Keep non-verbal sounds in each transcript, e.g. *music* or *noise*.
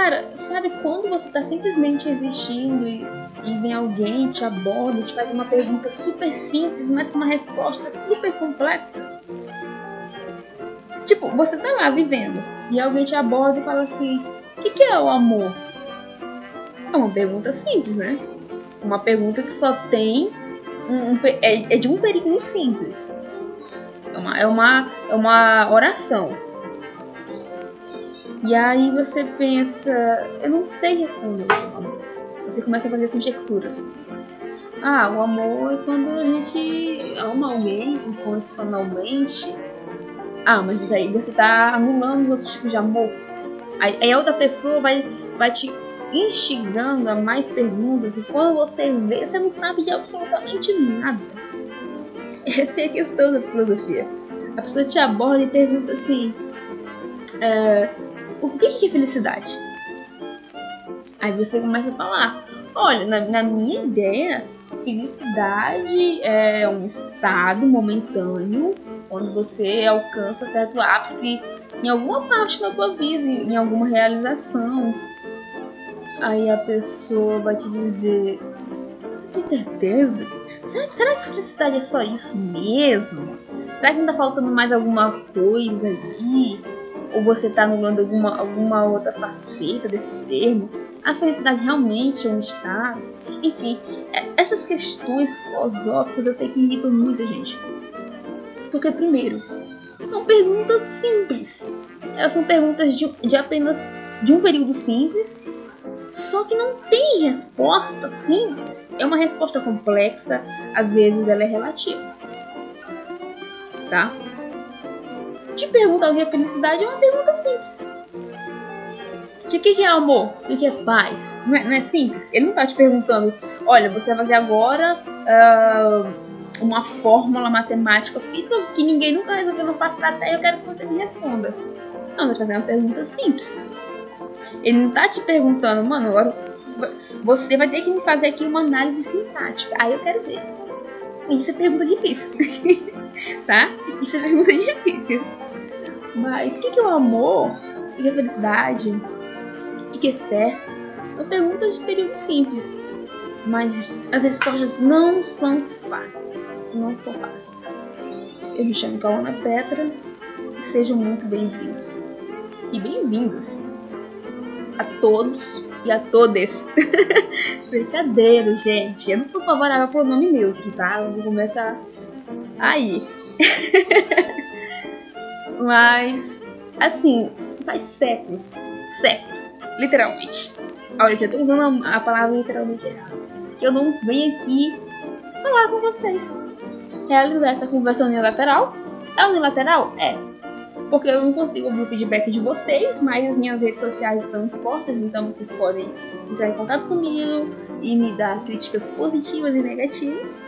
cara, sabe quando você tá simplesmente existindo e, e vem alguém, te aborda te faz uma pergunta super simples, mas com uma resposta super complexa? Tipo, você tá lá vivendo e alguém te aborda e fala assim: O que, que é o amor? É uma pergunta simples, né? Uma pergunta que só tem um, um é, é, de um período simples. É uma, é uma, é uma oração. E aí você pensa, eu não sei responder Você começa a fazer conjecturas. Ah, o amor é quando a gente ama alguém incondicionalmente. Ah, mas isso aí você tá anulando os outros tipos de amor. Aí, aí a outra pessoa vai, vai te instigando a mais perguntas e quando você vê, você não sabe de absolutamente nada. Essa é a questão da filosofia. A pessoa te aborda e pergunta assim: é, o que é felicidade? Aí você começa a falar: olha, na, na minha ideia, felicidade é um estado momentâneo quando você alcança certo ápice em alguma parte da tua vida, em alguma realização Aí a pessoa vai te dizer: Você tem certeza? Será, será que felicidade é só isso mesmo? Será que não tá faltando mais alguma coisa aí? Ou você tá anulando alguma, alguma outra faceta desse termo? A felicidade realmente é um estado? Enfim, é, essas questões filosóficas eu sei que irritam muita gente. Porque, primeiro, são perguntas simples. Elas são perguntas de, de apenas de um período simples só que não tem resposta simples. É uma resposta complexa, às vezes ela é relativa. Tá? Te perguntar o que é felicidade é uma pergunta simples. O que, que é amor? O que é paz? Não é, não é, simples? Ele não tá te perguntando, olha, você vai fazer agora uh, uma fórmula matemática física que ninguém nunca resolveu no passo da Terra eu quero que você me responda. Não, vai fazer uma pergunta simples. Ele não tá te perguntando, mano, agora você vai ter que me fazer aqui uma análise sintática. Aí eu quero ver. Isso é pergunta difícil. *laughs* tá? Isso é pergunta *laughs* difícil. Mas o que, que é o amor? O que é felicidade? O que é fé? São perguntas de período simples. Mas as respostas não são fáceis. Não são fáceis. Eu me chamo Kawana Petra e sejam muito bem-vindos. E bem-vindos a todos e a todas. *laughs* Brincadeira, gente. Eu não sou favorável ao pronome neutro, tá? Eu vou começar aí. *laughs* Mas, assim, faz séculos, séculos, literalmente. Olha, eu já tô usando a palavra literalmente errada. Que eu não venho aqui falar com vocês. Realizar essa conversa unilateral. É unilateral? É porque eu não consigo ouvir o feedback de vocês, mas as minhas redes sociais estão expostas, então vocês podem entrar em contato comigo e me dar críticas positivas e negativas.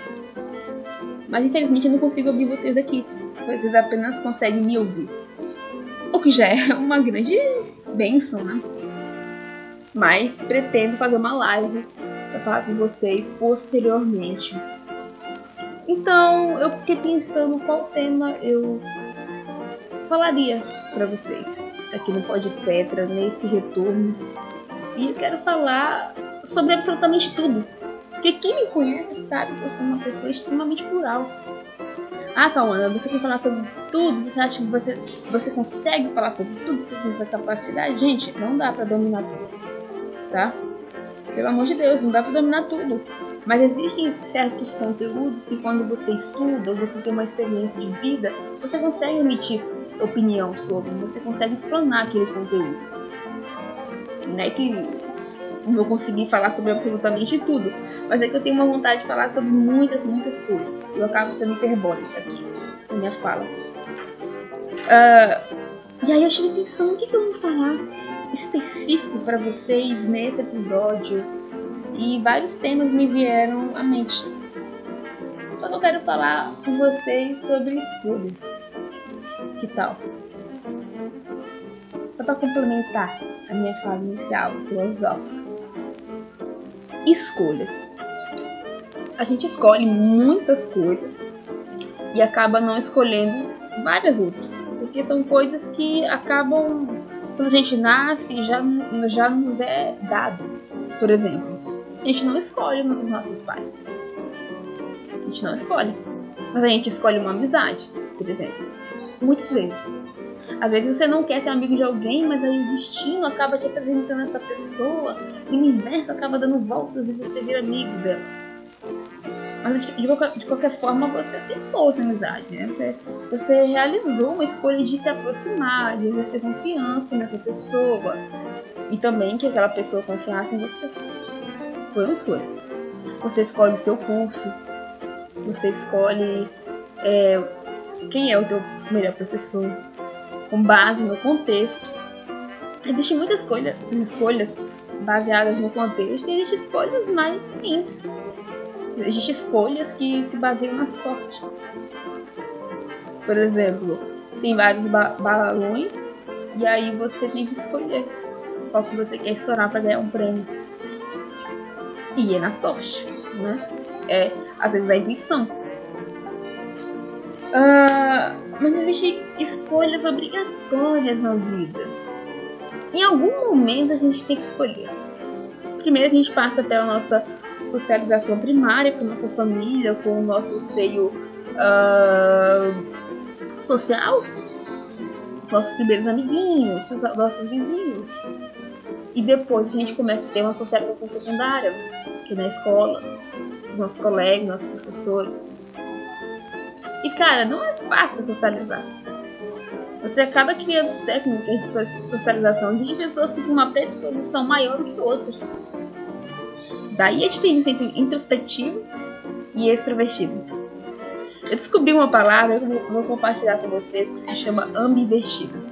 Mas infelizmente eu não consigo ouvir vocês daqui, vocês apenas conseguem me ouvir. O que já é *laughs* uma grande benção, né? Mas pretendo fazer uma live para falar com vocês posteriormente. Então eu fiquei pensando qual tema eu falaria para vocês aqui no Pod Petra, nesse retorno. E eu quero falar sobre absolutamente tudo. Porque quem me conhece sabe que eu sou uma pessoa extremamente plural. Ah, Cauana, você quer falar sobre tudo? Você acha que você, você consegue falar sobre tudo? Você tem essa capacidade? Gente, não dá para dominar tudo, tá? Pelo amor de Deus, não dá para dominar tudo. Mas existem certos conteúdos que quando você estuda ou você tem uma experiência de vida, você consegue emitir opinião sobre, você consegue explanar aquele conteúdo. Não é que não vou conseguir falar sobre absolutamente tudo, mas é que eu tenho uma vontade de falar sobre muitas, muitas coisas. Eu acabo sendo hiperbólica aqui na minha fala. Uh, e aí eu tive pensando o que, que eu vou falar específico para vocês nesse episódio. E vários temas me vieram à mente. Só que eu quero falar com vocês sobre escolhas. Que tal? Só para complementar a minha fala inicial filosófica. Escolhas. A gente escolhe muitas coisas e acaba não escolhendo várias outras, porque são coisas que acabam quando a gente nasce, já, já nos é dado. Por exemplo, a gente não escolhe os nossos pais. A gente não escolhe. Mas a gente escolhe uma amizade, por exemplo. Muitas vezes. Às vezes você não quer ser amigo de alguém, mas aí o destino acaba te apresentando essa pessoa, o universo acaba dando voltas e você vira amigo dela. Mas de qualquer, de qualquer forma você aceitou essa amizade, né? Você, você realizou uma escolha de se aproximar, de exercer confiança nessa pessoa. E também que aquela pessoa confiasse em você. Foram escolhas. Você escolhe o seu curso, você escolhe é, quem é o teu melhor professor, com base no contexto. Existem muitas escolha, escolhas baseadas no contexto e existem escolhas mais simples Existem escolhas que se baseiam na sorte. Por exemplo, tem vários ba balões e aí você tem que escolher qual que você quer estourar para ganhar um prêmio. E é na sorte, né? É, às vezes, a intuição. Uh, mas existem escolhas obrigatórias na vida. Em algum momento a gente tem que escolher. Primeiro a gente passa pela nossa socialização primária com nossa família, com o nosso seio uh, social, os nossos primeiros amiguinhos, os nossos vizinhos. E depois a gente começa a ter uma socialização secundária, que é na escola, os nossos colegas, nossos professores. E cara, não é fácil socializar. Você acaba criando técnicas de socialização. Existem pessoas têm uma predisposição maior do que outras. Daí a diferença entre introspectivo e extrovertido. Eu descobri uma palavra que eu vou compartilhar com vocês que se chama ambivertido.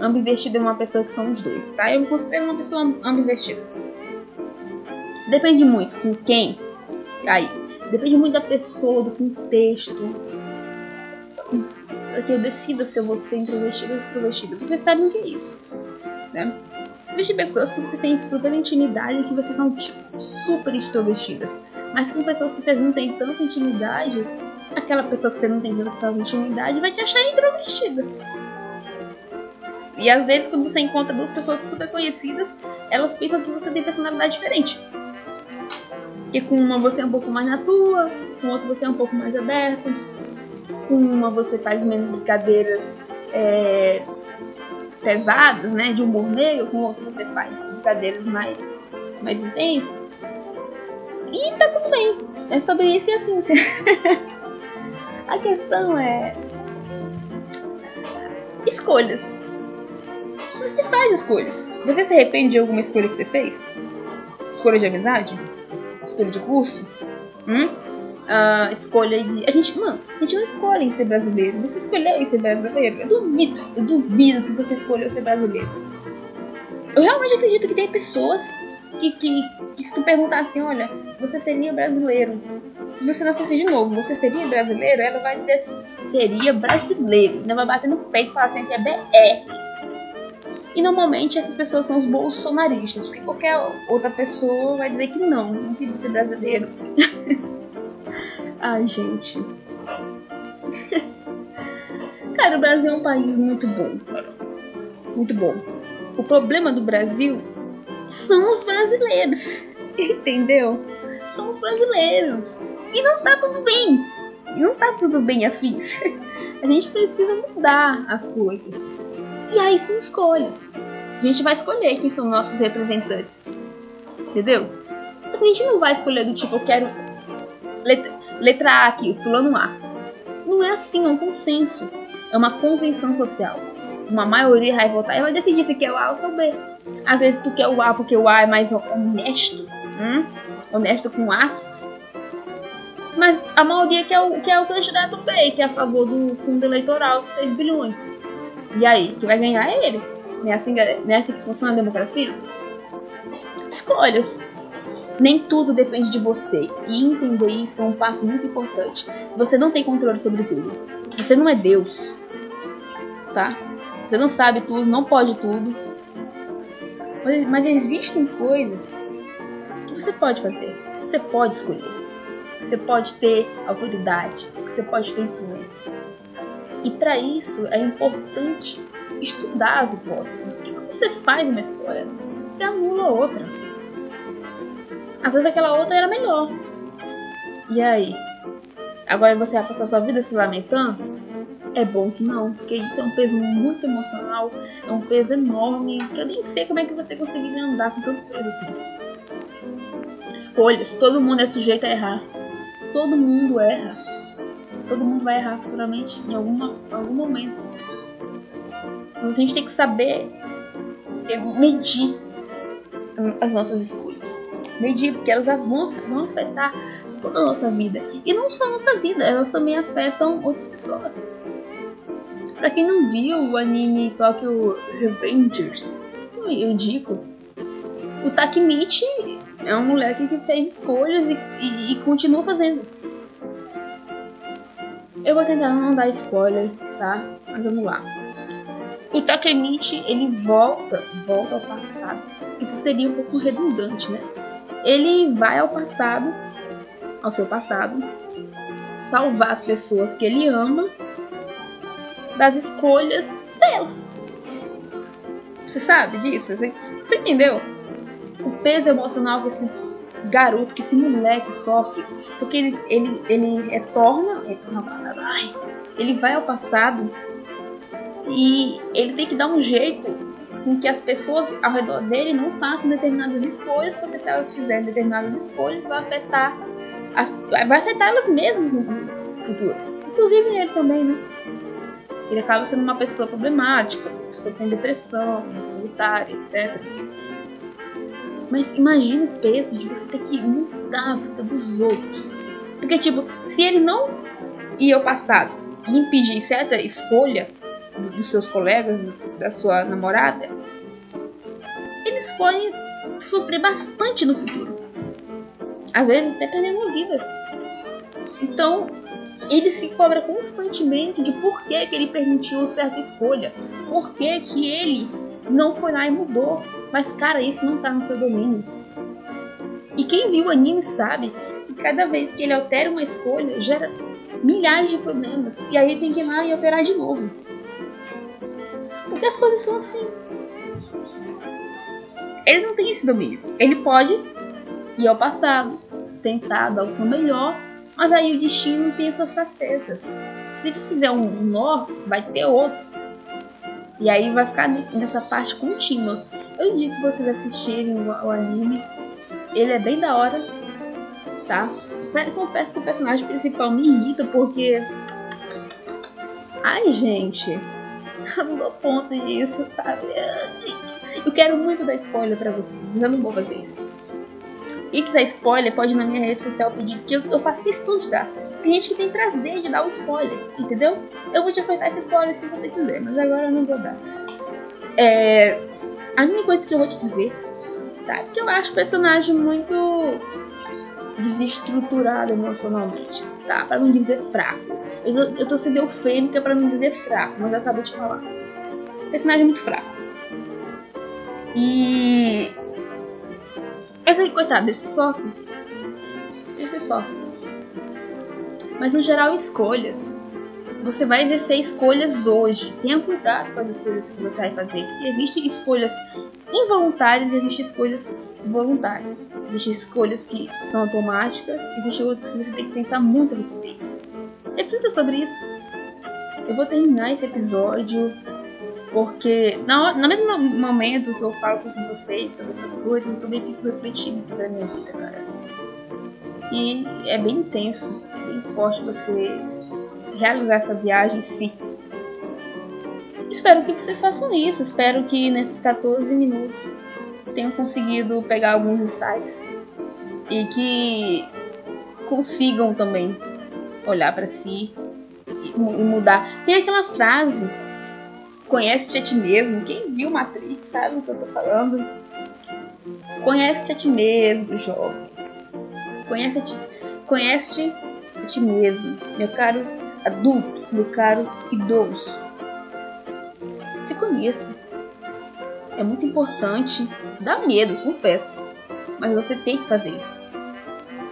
Ambivertido é uma pessoa que são os dois, tá? Eu me considero uma pessoa ambivertida. Depende muito com quem. Aí, depende muito da pessoa, do contexto. Para que eu decida se eu vou ser introvertido ou extrovertido. Vocês sabem o que é isso, né? Existem pessoas que vocês têm super intimidade que vocês são tipo, super extrovertidas. Mas com pessoas que vocês não têm tanta intimidade, aquela pessoa que você não tem tanta intimidade vai te achar introvertida. E às vezes, quando você encontra duas pessoas super conhecidas, elas pensam que você tem personalidade diferente. Que com uma você é um pouco mais na tua, com outra você é um pouco mais aberto, com uma você faz menos brincadeiras é, pesadas, né, de humor negro, com outro você faz brincadeiras mais, mais intensas. E tá tudo bem. É sobre isso e afins. *laughs* A questão é. Escolhas. Você faz escolhas. Você se arrepende de alguma escolha que você fez? Escolha de amizade? Escolha de curso? Hum? Uh, escolha de. A gente, mano, a gente não escolhe ser brasileiro. Você escolheu ser brasileiro? Eu duvido, eu duvido que você escolheu ser brasileiro. Eu realmente acredito que tem pessoas que, que, que se tu perguntar assim, olha, você seria brasileiro. Se você nascesse de novo, você seria brasileiro? Ela vai dizer assim, seria brasileiro. Ainda vai bater no peito e falar assim que é BR. E normalmente essas pessoas são os bolsonaristas, porque qualquer outra pessoa vai dizer que não, não quis ser brasileiro. *laughs* Ai, gente. cara, o Brasil é um país muito bom. Muito bom. O problema do Brasil são os brasileiros. *laughs* Entendeu? São os brasileiros. E não tá tudo bem. Não tá tudo bem, afins. *laughs* A gente precisa mudar as coisas. E aí são escolhas. A gente vai escolher quem são nossos representantes. Entendeu? Só que a gente não vai escolher do tipo, eu quero letra, letra A aqui, o fulano A. Não é assim, é um consenso. É uma convenção social. Uma maioria vai votar e vai decidir se quer o A ou se é o B. Às vezes tu quer o A porque o A é mais honesto. Hum? Honesto com aspas. Mas a maioria quer o, quer o candidato B, que é a favor do fundo eleitoral de 6 bilhões. E aí, que vai ganhar é ele. Não é assim, não é assim que funciona a democracia? Escolhas. Nem tudo depende de você. E entender isso é um passo muito importante. Você não tem controle sobre tudo. Você não é Deus. Tá? Você não sabe tudo, não pode tudo. Mas, mas existem coisas que você pode fazer. Você pode escolher. Você pode ter autoridade. Você pode ter influência. E para isso é importante estudar as hipóteses. Porque quando você faz uma escolha, você anula outra. Às vezes aquela outra era melhor. E aí? Agora você vai passar sua vida se lamentando? É bom que não, porque isso é um peso muito emocional, é um peso enorme, que eu nem sei como é que você conseguiria andar com tanto peso assim. Escolhas, todo mundo é sujeito a errar. Todo mundo erra. Todo mundo vai errar futuramente em alguma, algum momento. Mas a gente tem que saber medir as nossas escolhas. Medir, porque elas vão, vão afetar toda a nossa vida. E não só a nossa vida, elas também afetam outras pessoas. Pra quem não viu o anime Tokyo Revengers, eu indico. O Takemichi é um moleque que fez escolhas e, e, e continua fazendo. Eu vou tentar não dar spoiler, tá? Mas vamos lá. O Takemichi, ele volta, volta ao passado. Isso seria um pouco redundante, né? Ele vai ao passado, ao seu passado, salvar as pessoas que ele ama das escolhas delas. Você sabe disso? Você, você entendeu? O peso emocional que esse garoto, que esse moleque sofre, porque ele, ele, ele retorna, retorna ao passado, ai, ele vai ao passado e ele tem que dar um jeito com que as pessoas ao redor dele não façam determinadas escolhas, porque se elas fizerem determinadas escolhas, vai afetar, as, vai afetar elas mesmas no futuro. Inclusive ele também, né? Ele acaba sendo uma pessoa problemática, uma pessoa que tem depressão, solitária, etc. Mas imagine o peso de você ter que mudar a vida dos outros. Porque, tipo, se ele não ia ao passado e impedir certa escolha, dos seus colegas, da sua namorada, eles podem sofrer bastante no futuro. Às vezes até perder uma vida. Então, ele se cobra constantemente de por que, que ele permitiu certa escolha, por que, que ele não foi lá e mudou. Mas, cara, isso não tá no seu domínio. E quem viu o anime sabe que cada vez que ele altera uma escolha, gera milhares de problemas. E aí tem que ir lá e alterar de novo. Porque as coisas são assim. Ele não tem esse domínio. Ele pode ir ao passado, tentar dar o seu melhor, mas aí o destino tem as suas facetas. Se ele fizer um nó, vai ter outros. E aí vai ficar nessa parte contínua. Eu indico vocês assistirem o, o anime. Ele é bem da hora, tá? Confesso que o personagem principal me irrita porque. Ai, gente não dou disso, sabe? Eu quero muito dar spoiler pra vocês, mas eu não vou fazer isso. E quiser spoiler, pode ir na minha rede social pedir, que eu, faço questão de dar. Tem gente que tem prazer de dar o spoiler, entendeu? Eu vou te apertar esse spoiler se você quiser, mas agora eu não vou dar. É, a única coisa que eu vou te dizer, tá? Que eu acho o personagem muito desestruturado emocionalmente, tá? Para não dizer fraco. Eu, eu tô sendo eufêmica para não dizer fraco, mas eu acabei de falar. Personagem é muito fraco. E. Mas aí, coitado, ele se esforça. Ele se esforça. Mas no geral, escolhas. Você vai exercer escolhas hoje. Tenha cuidado com as escolhas que você vai fazer. Existem escolhas involuntárias e existem escolhas voluntárias. Existem escolhas que são automáticas, existem outras que você tem que pensar muito a respeito. Reflita sobre isso. Eu vou terminar esse episódio porque na, no mesmo momento que eu falo com vocês sobre essas coisas, eu também fico refletindo sobre a minha vida, cara. E é bem intenso, é bem forte você realizar essa viagem em si. Espero que vocês façam isso. Espero que nesses 14 minutos tenham conseguido pegar alguns insights e que consigam também olhar para si e mudar. Tem aquela frase: conhece-te a ti mesmo. Quem viu Matrix sabe o que eu tô falando. Conhece-te a ti mesmo, jovem. Conhece-te conhece a ti mesmo, meu caro adulto, meu caro idoso. Se conheça. É muito importante. Dá medo, confesso. Mas você tem que fazer isso.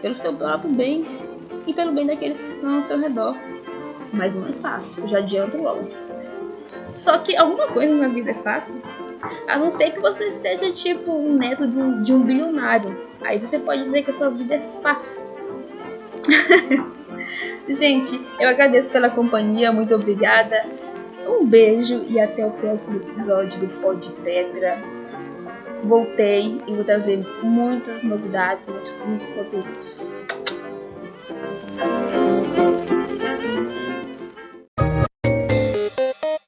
Pelo seu próprio bem e pelo bem daqueles que estão ao seu redor. Mas não é fácil, já adianto logo. Só que alguma coisa na vida é fácil. A não ser que você seja tipo um neto de um, de um bilionário. Aí você pode dizer que a sua vida é fácil. *laughs* Gente, eu agradeço pela companhia, muito obrigada. Um beijo e até o próximo episódio do Pod Pedra. Voltei e vou trazer muitas novidades, muitos, muitos conteúdos.